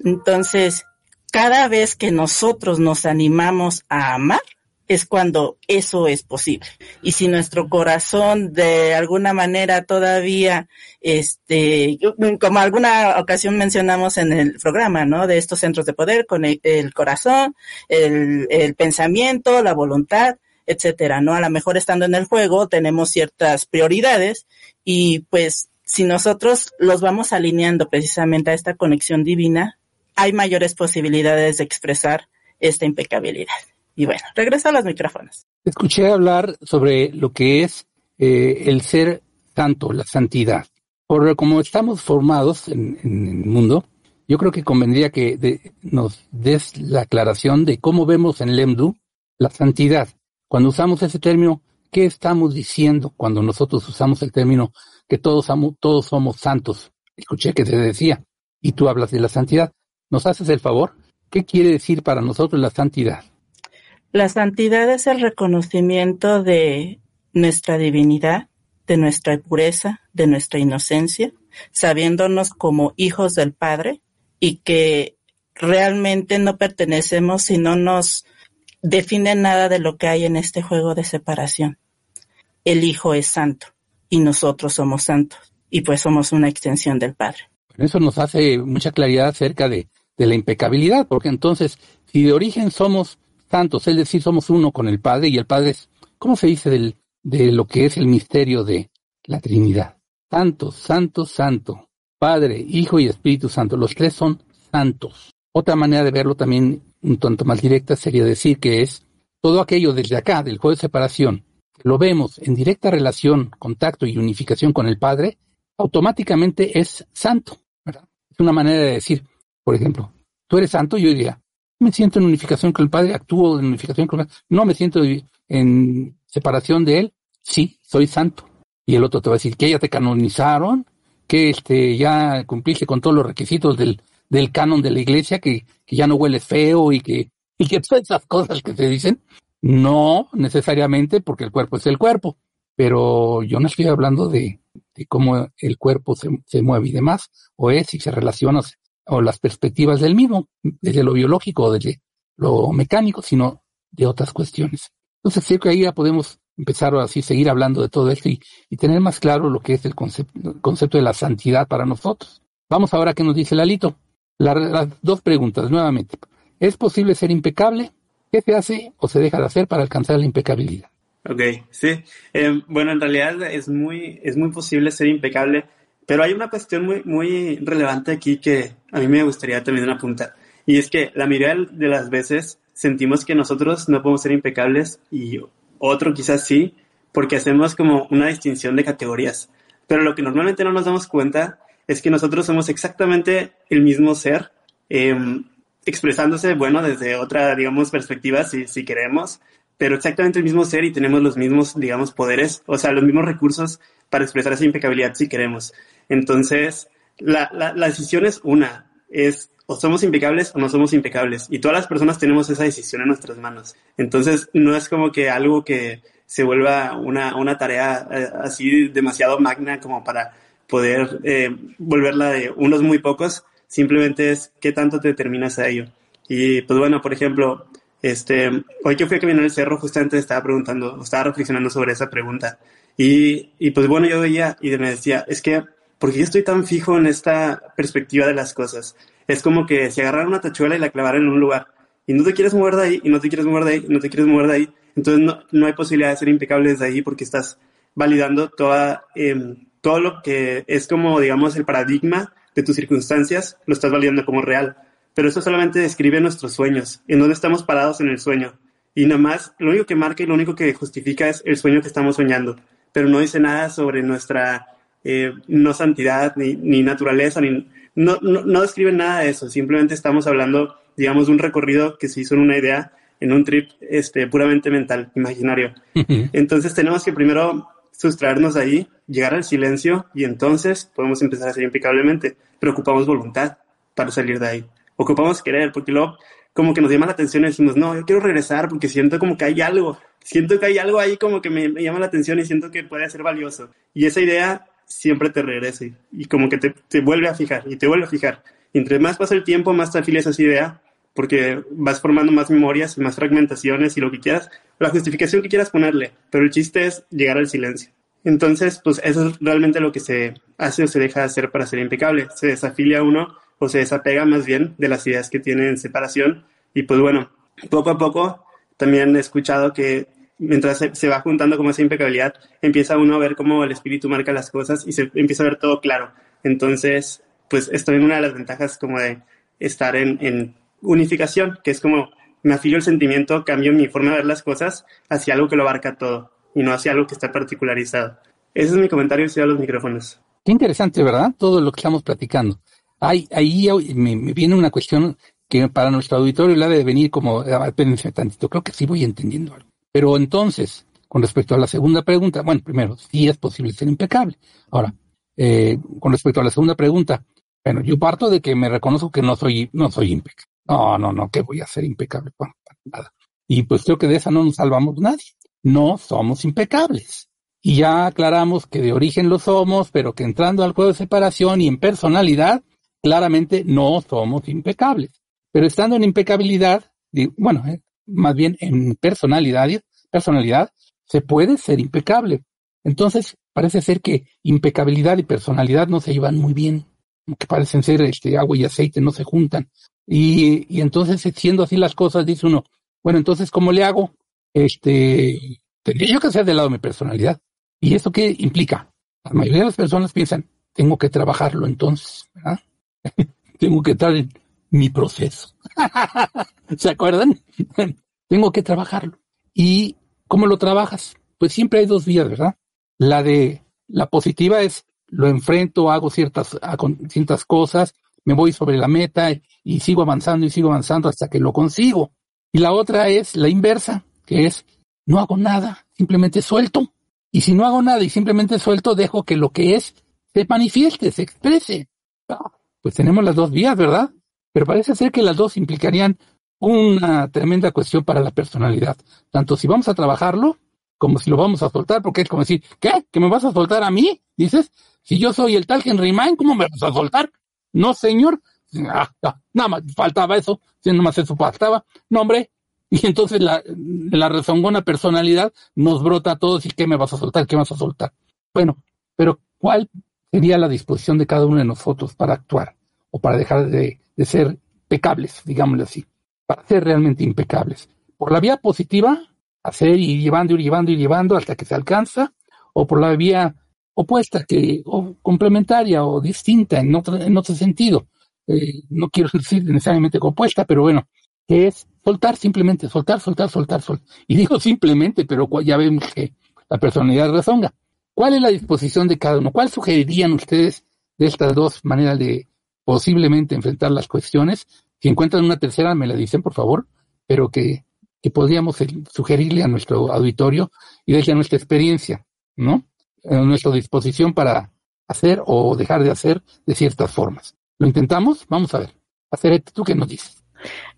Entonces, cada vez que nosotros nos animamos a amar, es cuando eso es posible. Y si nuestro corazón de alguna manera todavía, este, como alguna ocasión mencionamos en el programa, ¿no? De estos centros de poder con el, corazón, el, el, pensamiento, la voluntad, etcétera, ¿no? A lo mejor estando en el juego tenemos ciertas prioridades y pues si nosotros los vamos alineando precisamente a esta conexión divina, hay mayores posibilidades de expresar esta impecabilidad. Y bueno, regreso a los micrófonos. Escuché hablar sobre lo que es eh, el ser santo, la santidad. Por como estamos formados en, el mundo, yo creo que convendría que nos des la aclaración de cómo vemos en Lemdu la santidad. Cuando usamos ese término, ¿qué estamos diciendo cuando nosotros usamos el término que todos, todos somos santos? Escuché que te decía, y tú hablas de la santidad. ¿Nos haces el favor? ¿Qué quiere decir para nosotros la santidad? La santidad es el reconocimiento de nuestra divinidad, de nuestra pureza, de nuestra inocencia, sabiéndonos como hijos del Padre y que realmente no pertenecemos y no nos define nada de lo que hay en este juego de separación. El Hijo es santo y nosotros somos santos y pues somos una extensión del Padre. Eso nos hace mucha claridad acerca de de la impecabilidad, porque entonces, si de origen somos santos, es decir, somos uno con el Padre, y el Padre es, ¿cómo se dice del, de lo que es el misterio de la Trinidad? Santo, santo, santo, Padre, Hijo y Espíritu Santo, los tres son santos. Otra manera de verlo también un tanto más directa sería decir que es todo aquello desde acá, del juego de separación, lo vemos en directa relación, contacto y unificación con el Padre, automáticamente es santo. Es una manera de decir, por ejemplo, tú eres santo, yo diría, me siento en unificación con el Padre, actúo en unificación con el Padre, no me siento en separación de Él, sí, soy santo. Y el otro te va a decir que ya te canonizaron, que este, ya cumpliste con todos los requisitos del, del canon de la iglesia, que, que ya no hueles feo y que, y que todas esas cosas que se dicen, no necesariamente porque el cuerpo es el cuerpo, pero yo no estoy hablando de, de cómo el cuerpo se, se, mueve y demás, o es si se relaciona las perspectivas del mismo, desde lo biológico o desde lo mecánico, sino de otras cuestiones. Entonces creo que ahí ya podemos empezar a seguir hablando de todo esto y, y tener más claro lo que es el concepto, el concepto, de la santidad para nosotros. Vamos ahora a qué nos dice Lalito. La, las dos preguntas nuevamente. ¿Es posible ser impecable? ¿Qué se hace o se deja de hacer para alcanzar la impecabilidad? Ok, sí. Eh, bueno, en realidad es muy, es muy posible ser impecable, pero hay una cuestión muy, muy relevante aquí que a mí me gustaría también apuntar. Y es que la mayoría de las veces sentimos que nosotros no podemos ser impecables y otro quizás sí, porque hacemos como una distinción de categorías. Pero lo que normalmente no nos damos cuenta es que nosotros somos exactamente el mismo ser, eh, expresándose, bueno, desde otra, digamos, perspectiva, si, si queremos, pero exactamente el mismo ser y tenemos los mismos, digamos, poderes, o sea, los mismos recursos para expresar esa impecabilidad si queremos. Entonces, la, la, decisión es una, es o somos impecables o no somos impecables. Y todas las personas tenemos esa decisión en nuestras manos. Entonces, no es como que algo que se vuelva una, una tarea eh, así demasiado magna como para poder eh, volverla de unos muy pocos. Simplemente es qué tanto te determinas a ello. Y pues bueno, por ejemplo, este, hoy que fui a caminar el cerro, justamente estaba preguntando, estaba reflexionando sobre esa pregunta. Y, y pues bueno, yo veía y me decía, es que, ¿por qué yo estoy tan fijo en esta perspectiva de las cosas? es como que si agarraran una tachuela y la clavaran en un lugar y no te quieres mover de ahí y no te quieres mover de ahí y no te quieres mover de ahí, entonces no, no hay posibilidad de ser impecable desde ahí porque estás validando toda, eh, todo lo que es como, digamos, el paradigma de tus circunstancias, lo estás validando como real. Pero eso solamente describe nuestros sueños, en dónde estamos parados en el sueño. Y nada más, lo único que marca y lo único que justifica es el sueño que estamos soñando, pero no dice nada sobre nuestra eh, no santidad, ni, ni naturaleza, ni, no, no, no describen nada de eso, simplemente estamos hablando, digamos, de un recorrido que se hizo en una idea, en un trip este, puramente mental, imaginario. Entonces tenemos que primero sustraernos de ahí, llegar al silencio y entonces podemos empezar a ser impecablemente. Pero ocupamos voluntad para salir de ahí. Ocupamos querer, porque luego como que nos llama la atención y decimos, no, yo quiero regresar porque siento como que hay algo, siento que hay algo ahí como que me, llama la atención y siento que puede ser valioso. Y esa idea siempre te regrese y como que te, te, vuelve a fijar y te vuelve a fijar. Y entre más pasa el tiempo, más te afilias esa idea porque vas formando más memorias, más fragmentaciones y lo que quieras, la justificación que quieras ponerle, pero el chiste es llegar al silencio. Entonces, pues eso es realmente lo que se hace o se deja de hacer para ser impecable. Se desafilia uno o se desapega más bien de las ideas que tiene en separación y pues bueno, poco a poco también he escuchado que mientras se, va juntando como esa impecabilidad, empieza uno a ver cómo el espíritu marca las cosas y se empieza a ver todo claro. Entonces, pues esto es una de las ventajas como de estar en, unificación, que es como me afilio el sentimiento, cambio mi forma de ver las cosas hacia algo que lo abarca todo y no hacia algo que está particularizado. Ese es mi comentario y a los micrófonos. Qué interesante, ¿verdad? Todo lo que estamos platicando. Ahí, me, viene una cuestión que para nuestro auditorio le debe de venir como, espérense tantito, creo que sí voy entendiendo algo. Pero entonces, con respecto a la segunda pregunta, bueno, primero, sí es posible ser impecable. Ahora, eh, con respecto a la segunda pregunta, bueno, yo parto de que me reconozco que no soy, no soy impecable. No, no, no, que voy a ser impecable. Bueno, nada. Y pues creo que de esa no nos salvamos nadie. No somos impecables. Y ya aclaramos que de origen lo somos, pero que entrando al juego de separación y en personalidad, claramente no somos impecables. Pero estando en impecabilidad, bueno, eh, más bien en personalidad, personalidad, se puede ser impecable. Entonces, parece ser que impecabilidad y personalidad no se llevan muy bien, que parecen ser este, agua y aceite, no se juntan. Y, y entonces, siendo así las cosas, dice uno, bueno, entonces, ¿cómo le hago? Este, tendría yo que hacer del lado de mi personalidad. ¿Y eso qué implica? La mayoría de las personas piensan, tengo que trabajarlo entonces, ¿verdad? tengo que estar en mi proceso. ¿Se acuerdan? tengo que trabajarlo. ¿Y cómo lo trabajas? Pues siempre hay dos vías, ¿verdad? La de la positiva es lo enfrento, hago ciertas, hago ciertas cosas, me voy sobre la meta y sigo avanzando y sigo avanzando hasta que lo consigo. Y la otra es la inversa, que es no hago nada, simplemente suelto. Y si no hago nada y simplemente suelto, dejo que lo que es se manifieste, se exprese. Pues tenemos las dos vías, ¿verdad? Pero parece ser que las dos implicarían una tremenda cuestión para la personalidad. Tanto si vamos a trabajarlo, como si lo vamos a soltar, porque es como decir, ¿qué? ¿Que me vas a soltar a mí? Dices, si yo soy el tal Henry Main, ¿cómo me vas a soltar? No, señor. Ah, ah, nada más faltaba eso, si nada más eso faltaba. No, hombre. Y entonces la, la rezongona personalidad nos brota a todos y ¿qué me vas a soltar? ¿Qué vas a soltar? Bueno, pero ¿cuál sería la disposición de cada uno de nosotros para actuar o para dejar de, ser pecables, digámoslo así, para ser realmente impecables? Por la vía positiva, hacer y llevando y llevando y llevando hasta que se alcanza, o por la vía opuesta, que, o complementaria o distinta en otro, en otro sentido. Eh, no quiero decir necesariamente opuesta, pero bueno, que es soltar simplemente, soltar, soltar, soltar, soltar. Y digo simplemente, pero ya vemos que la personalidad rezonga. ¿Cuál es la disposición de cada uno? ¿Cuál sugerirían ustedes de estas dos maneras de posiblemente enfrentar las cuestiones? Si encuentran una tercera, me la dicen, por favor, pero que, que podríamos sugerirle a nuestro auditorio y desde nuestra experiencia, ¿no? en nuestra disposición para hacer o dejar de hacer de ciertas formas. ¿Lo intentamos? Vamos a ver. Hacer ¿tú qué nos dices?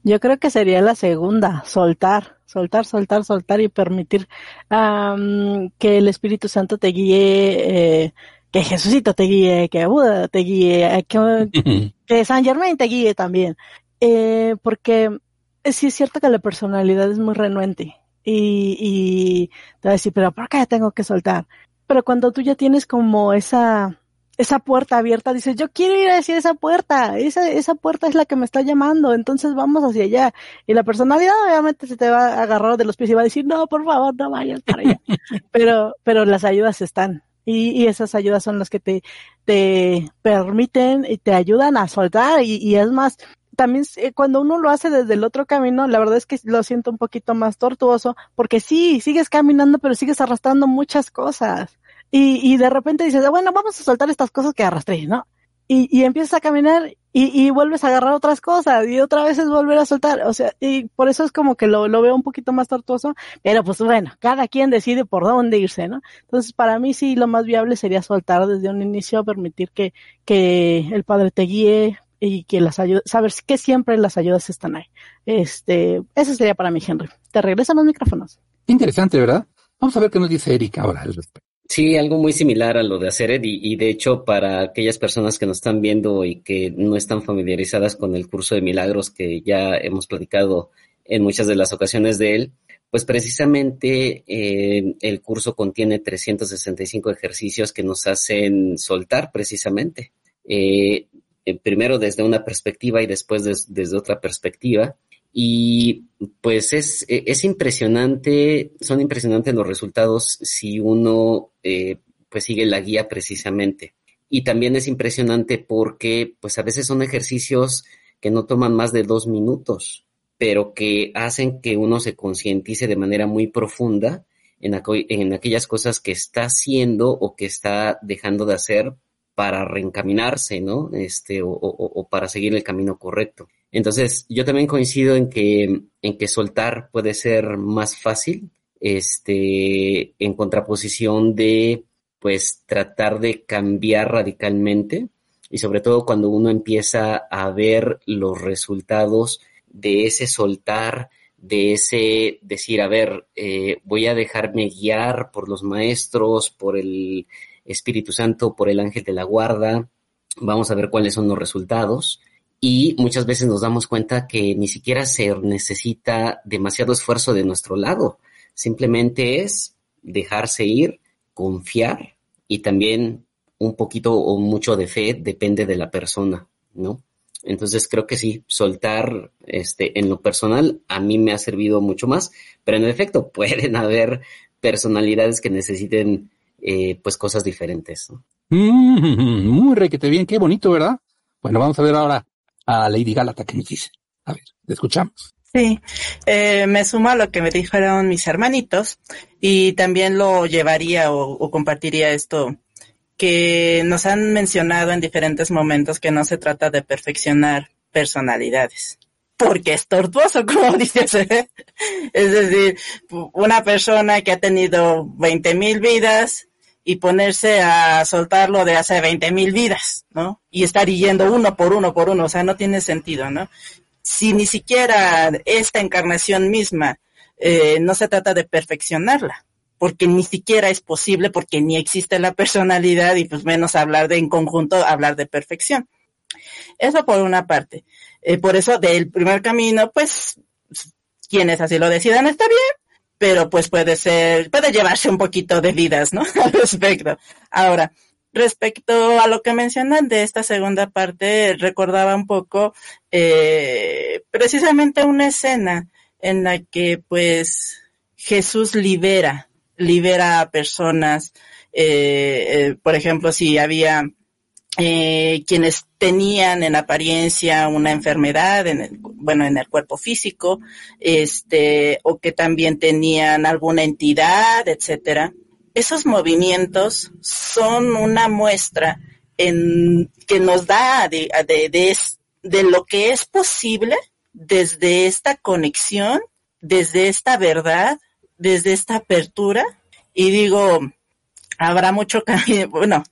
Yo creo que sería la segunda, soltar, soltar, soltar, soltar y permitir que el Espíritu Santo te guíe, eh, que Jesucito te guíe, que Buda te guíe, que, que San Germain te guíe también. Eh, porque sí es cierto que la personalidad es muy renuente y, y te va a decir, pero ¿por qué tengo que soltar? pero cuando tú ya tienes como esa, esa puerta abierta, dices, yo quiero ir hacia esa puerta, esa, esa puerta es la que me está llamando, entonces vamos hacia allá. Y la personalidad obviamente se te va a agarrar de los pies y va a decir, no, por favor, no vayas para allá. pero, pero las ayudas están. Y, y, esas ayudas son las que te, te permiten y te ayudan a soltar. Y, y es más, también eh, cuando uno lo hace desde el otro camino, la verdad es que lo siento un poquito más tortuoso, porque sí, sigues caminando, pero sigues arrastrando muchas cosas. Y, y de repente dices, bueno, vamos a soltar estas cosas que arrastré, ¿no? Y, y empiezas a caminar y, y, vuelves a agarrar otras cosas y otra vez es volver a soltar. O sea, y por eso es como que lo, lo veo un poquito más tortuoso, pero pues bueno, cada quien decide por dónde irse, ¿no? Entonces, para mí sí, lo más viable sería soltar desde un inicio, permitir que, que el padre te guíe y que las ayudas, saber que siempre las ayudas están ahí. Este, eso sería para mí, Henry. Te regresan los micrófonos. Interesante, ¿verdad? Vamos a ver qué nos dice Erika ahora al respecto. Sí, algo muy similar a lo de hacer y, y de hecho para aquellas personas que nos están viendo y que no están familiarizadas con el curso de milagros que ya hemos platicado en muchas de las ocasiones de él, pues precisamente eh, el curso contiene 365 ejercicios que nos hacen soltar precisamente. Eh, eh, primero desde una perspectiva y después desde otra perspectiva. Y pues es, e, es impresionante, son impresionantes los resultados si uno eh, pues sigue la guía precisamente. Y también es impresionante porque pues a veces son ejercicios que no toman más de dos minutos, pero que hacen que uno se concientice de manera muy profunda en, en aquellas cosas que está haciendo o que está dejando de hacer para reencaminarse, ¿no? Este, o, para seguir el camino correcto. Entonces, yo también coincido en que, en que soltar puede ser más fácil, este, en contraposición de, pues, tratar de cambiar radicalmente y sobre todo cuando uno empieza a ver los resultados de ese soltar, de ese decir, a ver, eh, voy a dejarme guiar por los maestros, por el Espíritu Santo, por el ángel de la guarda, vamos a ver cuáles son los resultados. Y muchas veces nos damos cuenta que ni siquiera se necesita demasiado esfuerzo de nuestro lado, simplemente es dejarse ir, confiar y también un poquito o mucho de fe depende de la persona, ¿no? Entonces creo que sí, soltar este en lo personal a mí me ha servido mucho más, pero en efecto pueden haber personalidades que necesiten eh, pues cosas diferentes. ¿no? Mm, muy requete bien, qué bonito, ¿verdad? Bueno, vamos a ver ahora a Lady Galata que nos dice. A ver, le escuchamos. Sí, eh, me sumo a lo que me dijeron mis hermanitos y también lo llevaría o, o, compartiría esto que nos han mencionado en diferentes momentos que no se trata de perfeccionar personalidades, porque es tortuoso, como dices. ¿eh? Es decir, una persona que ha tenido 20 mil vidas y ponerse a soltarlo de hace 20 mil vidas, ¿no? Y estar yendo uno por uno por uno, o sea, no tiene sentido, ¿no? Si ni siquiera esta encarnación misma eh, no se trata de perfeccionarla, porque ni siquiera es posible, porque ni existe la personalidad y pues menos hablar de en conjunto, hablar de perfección. Eso por una parte. Eh, por eso del primer camino, pues quienes así lo decidan está bien, pero pues puede ser, puede llevarse un poquito de vidas, ¿no? Al respecto. Ahora, respecto a lo que mencionan de esta segunda parte, recordaba un poco eh, precisamente una escena en la que pues Jesús libera, libera a personas, eh, eh, por ejemplo, si había eh, quienes tenían en apariencia una enfermedad, en el, bueno, en el cuerpo físico, este, o que también tenían alguna entidad, etcétera. Esos movimientos son una muestra en, que nos da de, de, de, de lo que es posible desde esta conexión, desde esta verdad, desde esta apertura. Y digo, habrá mucho camino, bueno,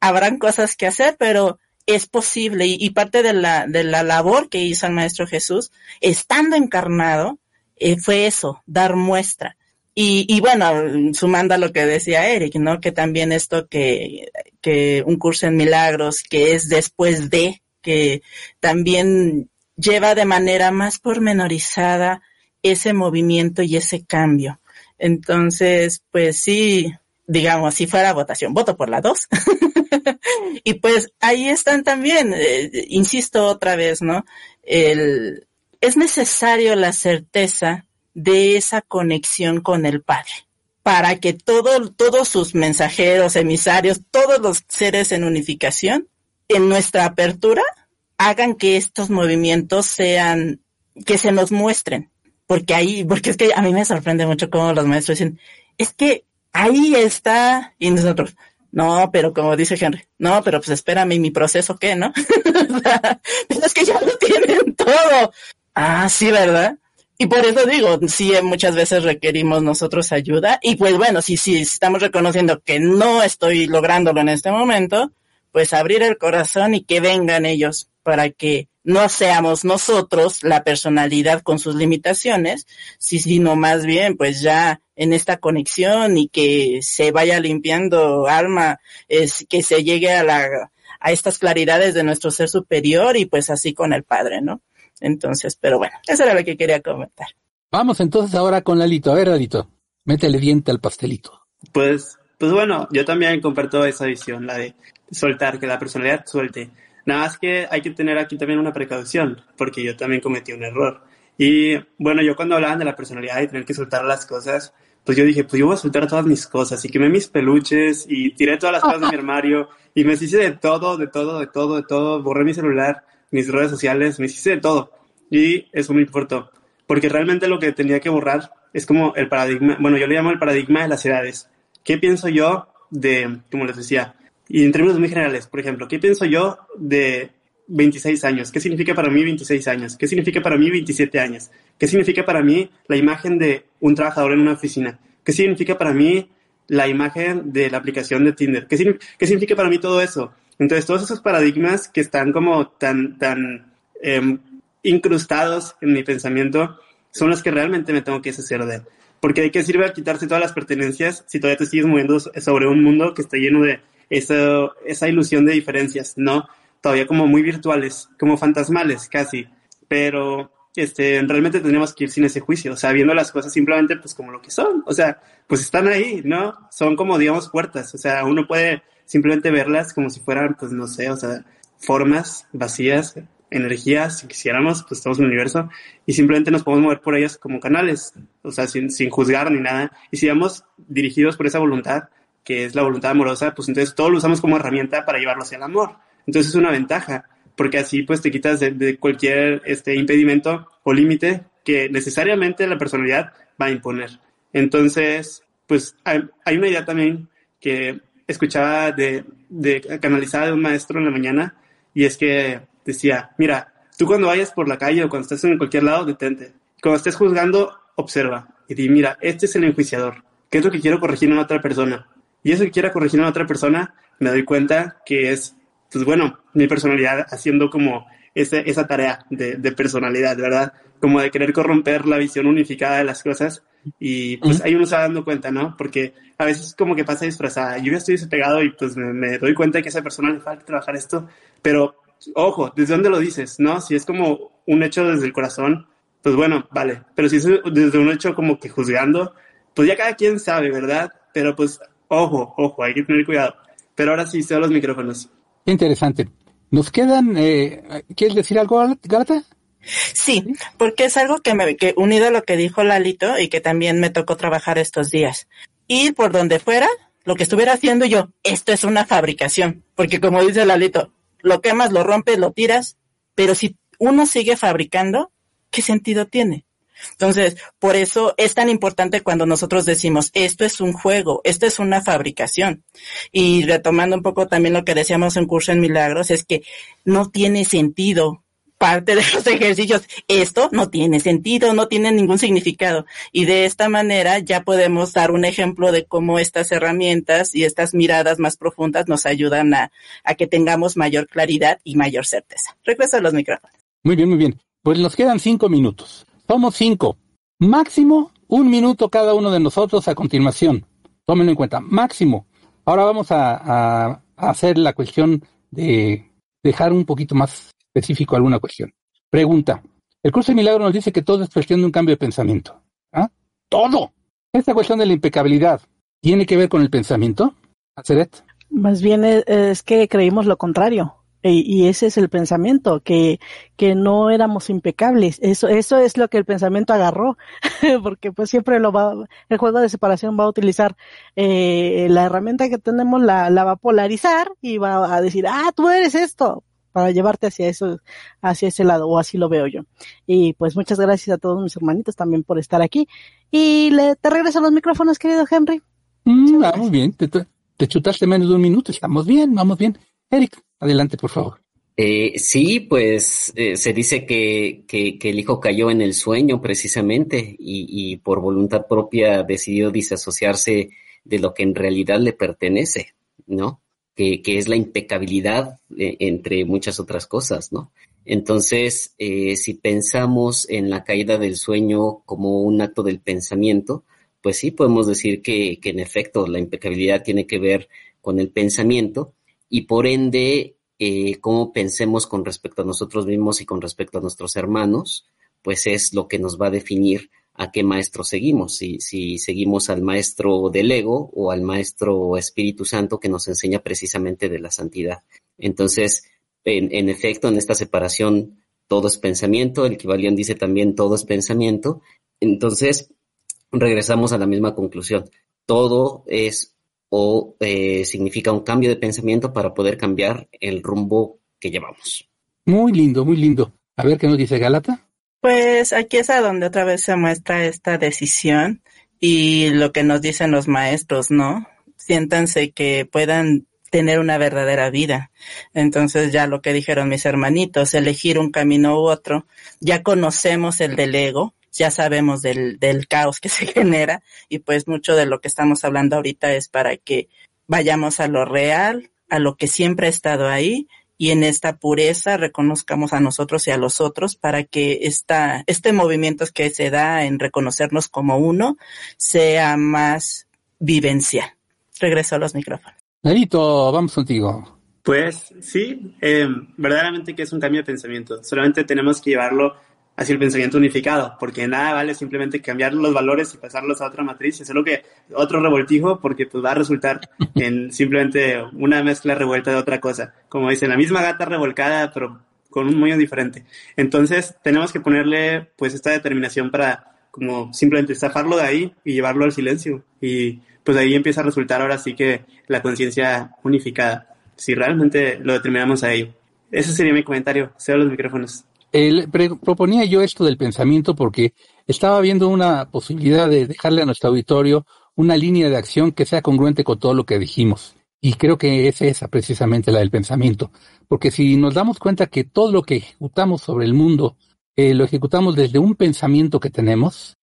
habrán cosas que hacer, pero es posible y, y, parte de la, de la labor que hizo el Maestro Jesús, estando encarnado, eh, fue eso, dar muestra. Y, y bueno, sumando a lo que decía Eric, ¿no? Que también esto que, que un curso en milagros, que es después de, que también lleva de manera más pormenorizada ese movimiento y ese cambio. Entonces, pues sí, digamos, si fuera votación, voto por la dos. y pues ahí están también, eh, insisto otra vez, ¿no? El, es necesario la certeza de esa conexión con el Padre para que todo, todos sus mensajeros, emisarios, todos los seres en unificación, en nuestra apertura, hagan que estos movimientos sean, que se nos muestren. Porque ahí, porque es que a mí me sorprende mucho cómo los maestros dicen, es que ahí está, y nosotros, no, pero como dice Henry, no, pero pues espérame, ¿y mi proceso qué, no? es que ya lo tienen todo. Ah, sí, ¿verdad? Y por eso digo, sí, muchas veces requerimos nosotros ayuda. Y pues bueno, si sí, estamos reconociendo que no estoy lográndolo en este momento, pues abrir el corazón y que vengan ellos para que no seamos nosotros la personalidad con sus limitaciones, sino más bien pues ya en esta conexión y que se vaya limpiando alma, es que se llegue a la a estas claridades de nuestro ser superior y pues así con el Padre, ¿no? Entonces, pero bueno, eso era lo que quería comentar. Vamos entonces ahora con Lalito. A ver, Lalito, métele diente al pastelito. Pues, pues bueno, yo también comparto esa visión, la de soltar, que la personalidad suelte. Nada más que hay que tener aquí también una precaución, porque yo también cometí un error. Y bueno, yo cuando hablaban de la personalidad y tener que soltar las cosas, pues yo dije, pues yo voy a soltar todas mis cosas y quemé mis peluches y tiré todas las cosas de mi armario y me hice de todo, de todo, de todo, de todo, borré mi celular, mis redes sociales, me hice de todo. Y eso me importó, porque realmente lo que tenía que borrar es como el paradigma, bueno, yo le llamo el paradigma de las edades. ¿Qué pienso yo de, como les decía, y en términos muy generales, por ejemplo, ¿qué pienso yo de 26 años? ¿Qué significa para mí 26 años? ¿Qué significa para mí 27 años? ¿Qué significa para mí la imagen de un trabajador en una oficina? ¿Qué significa para mí la imagen de la aplicación de Tinder? ¿Qué, qué significa para mí todo eso? Entonces, todos esos paradigmas que están como tan, tan eh, incrustados en mi pensamiento son los que realmente me tengo que deshacer de. Porque ¿de qué sirve quitarse todas las pertenencias si todavía te sigues moviendo sobre un mundo que está lleno de esa, esa ilusión de diferencias, ¿no? Todavía como muy virtuales, como fantasmales casi, pero este, realmente tendríamos que ir sin ese juicio, o sea, viendo las cosas simplemente pues como lo que son, o sea, pues están ahí, ¿no? Son como, digamos, puertas, o sea, uno puede simplemente verlas como si fueran, pues no sé, o sea, formas vacías, energías, si quisiéramos, pues estamos en el universo, y simplemente nos podemos mover por ellas como canales, o sea, sin, sin juzgar ni nada, y si vamos dirigidos por esa voluntad, que es la voluntad amorosa, pues entonces todo lo usamos como herramienta para llevarlo hacia el amor. Entonces es una ventaja, porque así pues te quitas de, cualquier este impedimento o límite que necesariamente la personalidad va a imponer. Entonces, pues hay, hay una idea también que escuchaba de, de canalizada de un maestro en la mañana y es que decía, mira, tú cuando vayas por la calle o cuando estés en cualquier lado, detente. Cuando estés juzgando, observa y di, mira, este es el enjuiciador. ¿Qué es lo que quiero corregir en otra persona? Y eso que quiero corregir en otra persona, me doy cuenta que es, pues bueno, mi personalidad haciendo como ese, esa tarea de, de personalidad, ¿verdad? Como de querer corromper la visión unificada de las cosas y pues ahí uno se va dando cuenta, ¿no? Porque a veces como que pasa disfrazada. Yo ya estoy despegado y pues me, me, doy cuenta que a esa persona le falta trabajar esto, pero ojo, ¿desde dónde lo dices? ¿No? Si es como un hecho desde el corazón, pues bueno, vale. Pero si es desde un hecho como que juzgando, pues ya cada quien sabe, ¿verdad? Pero pues ojo, ojo, hay que tener cuidado. Pero ahora sí, cedo los micrófonos. Interesante. Nos quedan, eh, ¿quieres decir algo, Galata? Sí, porque es algo que me, que unido a lo que dijo Lalito y que también me tocó trabajar estos días. Ir por donde fuera, lo que estuviera haciendo yo, esto es una fabricación, porque como dice Lalito, lo quemas, lo rompes, lo tiras, pero si uno sigue fabricando, ¿qué sentido tiene? Entonces, por eso es tan importante cuando nosotros decimos, esto es un juego, esto es una fabricación. Y retomando un poco también lo que decíamos en Curso en Milagros, es que no tiene sentido parte de los ejercicios. Esto no tiene sentido, no tiene ningún significado. Y de esta manera ya podemos dar un ejemplo de cómo estas herramientas y estas miradas más profundas nos ayudan a, a que tengamos mayor claridad y mayor certeza. Regreso a los micrófonos. Muy bien, muy bien. Pues nos quedan cinco minutos. Somos cinco. Máximo un minuto cada uno de nosotros a continuación. Tómenlo en cuenta. Máximo. Ahora vamos a, hacer la cuestión de dejar un poquito más específico alguna cuestión. Pregunta. El curso de milagro nos dice que todo es cuestión de un cambio de pensamiento. ¿Ah? Todo. Esta cuestión de la impecabilidad tiene que ver con el pensamiento. ¿Aceret? Más bien es, es que creímos lo contrario. Y, y, ese es el pensamiento, que, que no éramos impecables. Eso, eso es lo que el pensamiento agarró, porque pues siempre lo va, el juego de separación va a utilizar eh, la herramienta que tenemos, la, la va a polarizar y va a decir, ah, tú eres esto, para llevarte hacia eso, hacia ese lado, o así lo veo yo. Y pues muchas gracias a todos mis hermanitos también por estar aquí. Y le, te regreso los micrófonos, querido Henry. Mm, vamos bien, te, te, chutaste menos de un minuto, estamos bien, vamos bien. Eric, adelante, por favor. Eh, sí, pues eh, se dice que, que, el hijo cayó en el sueño precisamente y, y por voluntad propia decidió disasociarse de lo que en realidad le pertenece, ¿no? Que, que, es la impecabilidad eh, entre muchas otras cosas, ¿no? Entonces, eh, si pensamos en la caída del sueño como un acto del pensamiento, pues sí podemos decir que, que en efecto la impecabilidad tiene que ver con el pensamiento y por ende eh, cómo pensemos con respecto a nosotros mismos y con respecto a nuestros hermanos, pues es lo que nos va a definir a qué maestro seguimos, si, si seguimos al maestro del ego o al maestro Espíritu Santo que nos enseña precisamente de la santidad. Entonces, en, en efecto, en esta separación todo es pensamiento, el Kibalión dice también todo es pensamiento, entonces regresamos a la misma conclusión, todo es o eh, significa un cambio de pensamiento para poder cambiar el rumbo que llevamos. Muy lindo, muy lindo. A ver qué nos dice Galata. Pues aquí es a donde otra vez se muestra esta decisión y lo que nos dicen los maestros, ¿no? Siéntanse que puedan tener una verdadera vida. Entonces ya lo que dijeron mis hermanitos, elegir un camino u otro, ya conocemos el del ego, ya sabemos del, del caos que se genera y pues mucho de lo que estamos hablando ahorita es para que vayamos a lo real, a lo que siempre ha estado ahí y en esta pureza reconozcamos a nosotros y a los otros para que esta, este movimiento que se da en reconocernos como uno sea más vivencial. Regreso a los micrófonos. Narito, vamos contigo. Pues sí, eh, verdaderamente que es un cambio de pensamiento. Solamente tenemos que llevarlo hacia el pensamiento unificado, porque nada vale simplemente cambiar los valores y pasarlos a otra matriz, es lo que otro revoltijo, porque pues va a resultar en simplemente una mezcla revuelta de otra cosa. Como dicen, la misma gata revolcada, pero con un moño diferente. Entonces, tenemos que ponerle pues esta determinación para como simplemente zafarlo de ahí y llevarlo al silencio. Y pues ahí empieza a resultar ahora sí que la conciencia unificada, si realmente lo determinamos ahí. Ese sería mi comentario. Cedo los micrófonos. Proponía yo esto del pensamiento porque estaba viendo una posibilidad de dejarle a nuestro auditorio una línea de acción que sea congruente con todo lo que dijimos. Y creo que es esa precisamente la del pensamiento. Porque si nos damos cuenta que todo lo que ejecutamos sobre el mundo eh, lo ejecutamos desde un pensamiento que tenemos,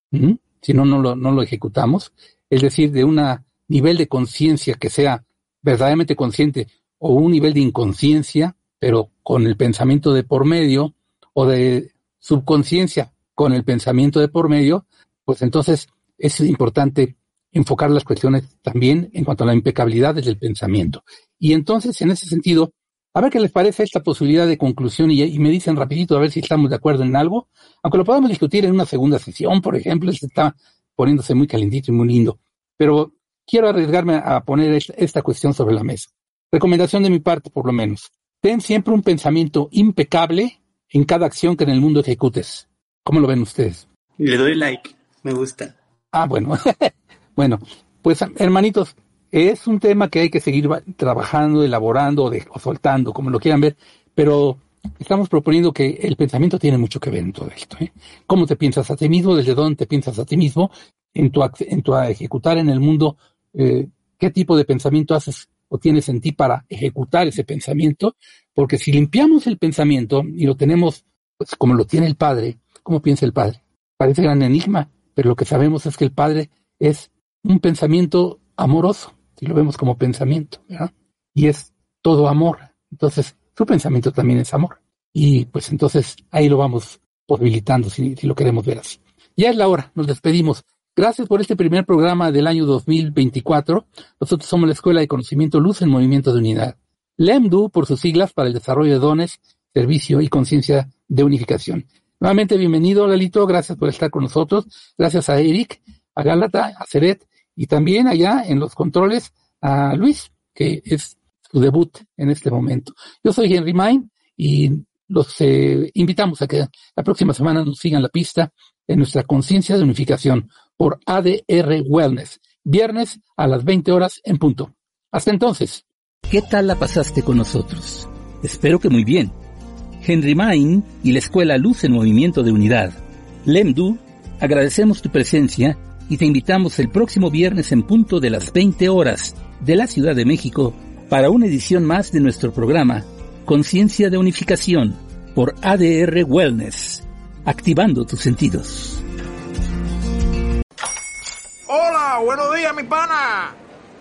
si no, no lo, no lo ejecutamos, es decir, de un nivel de conciencia que sea verdaderamente consciente o un nivel de inconsciencia, pero con el pensamiento de por medio, o de subconsciencia con el pensamiento de por medio, pues entonces es importante enfocar las cuestiones también en cuanto a la impecabilidad del pensamiento. Y entonces, en ese sentido, a ver qué les parece esta posibilidad de conclusión y, me dicen rapidito a ver si estamos de acuerdo en algo, aunque lo podamos discutir en una segunda sesión, por ejemplo, se está poniéndose muy calentito y muy lindo. Pero quiero arriesgarme a poner esta cuestión sobre la mesa. Recomendación de mi parte, por lo menos. Ten siempre un pensamiento impecable en cada acción que en el mundo ejecutes. ¿Cómo lo ven ustedes? Le doy like, me gusta. Ah, bueno. bueno, pues hermanitos, es un tema que hay que seguir trabajando, elaborando o, soltando, como lo quieran ver, pero estamos proponiendo que el pensamiento tiene mucho que ver en todo esto. ¿eh? ¿Cómo te piensas a ti mismo? ¿Desde dónde te piensas a ti mismo? En tu, en tu ejecutar en el mundo, eh, ¿qué tipo de pensamiento haces o tienes en ti para ejecutar ese pensamiento? Porque si limpiamos el pensamiento y lo tenemos pues, como lo tiene el Padre, ¿cómo piensa el Padre? Parece gran enigma, pero lo que sabemos es que el Padre es un pensamiento amoroso, si lo vemos como pensamiento, ¿verdad? Y es todo amor. Entonces, su pensamiento también es amor. Y pues entonces ahí lo vamos posibilitando si, si lo queremos ver así. Ya es la hora, nos despedimos. Gracias por este primer programa del año 2024. Nosotros somos la Escuela de Conocimiento Luz en Movimiento de Unidad. LEMDU por sus siglas para el desarrollo de dones, servicio y conciencia de unificación. Nuevamente bienvenido, Lalito, gracias por estar con nosotros. Gracias a Eric, a Gálata, a Seret y también allá en los controles a Luis, que es su debut en este momento. Yo soy Henry Main y los eh, invitamos a que la próxima semana nos sigan la pista en nuestra conciencia de unificación por ADR Wellness, viernes a las 20 horas en punto. Hasta entonces. ¿Qué tal la pasaste con nosotros? Espero que muy bien. Henry Main y la Escuela Luz en Movimiento de Unidad. Lemdu, agradecemos tu presencia y te invitamos el próximo viernes en punto de las 20 horas de la Ciudad de México para una edición más de nuestro programa Conciencia de Unificación por ADR Wellness, activando tus sentidos. Hola, buenos días, mi pana.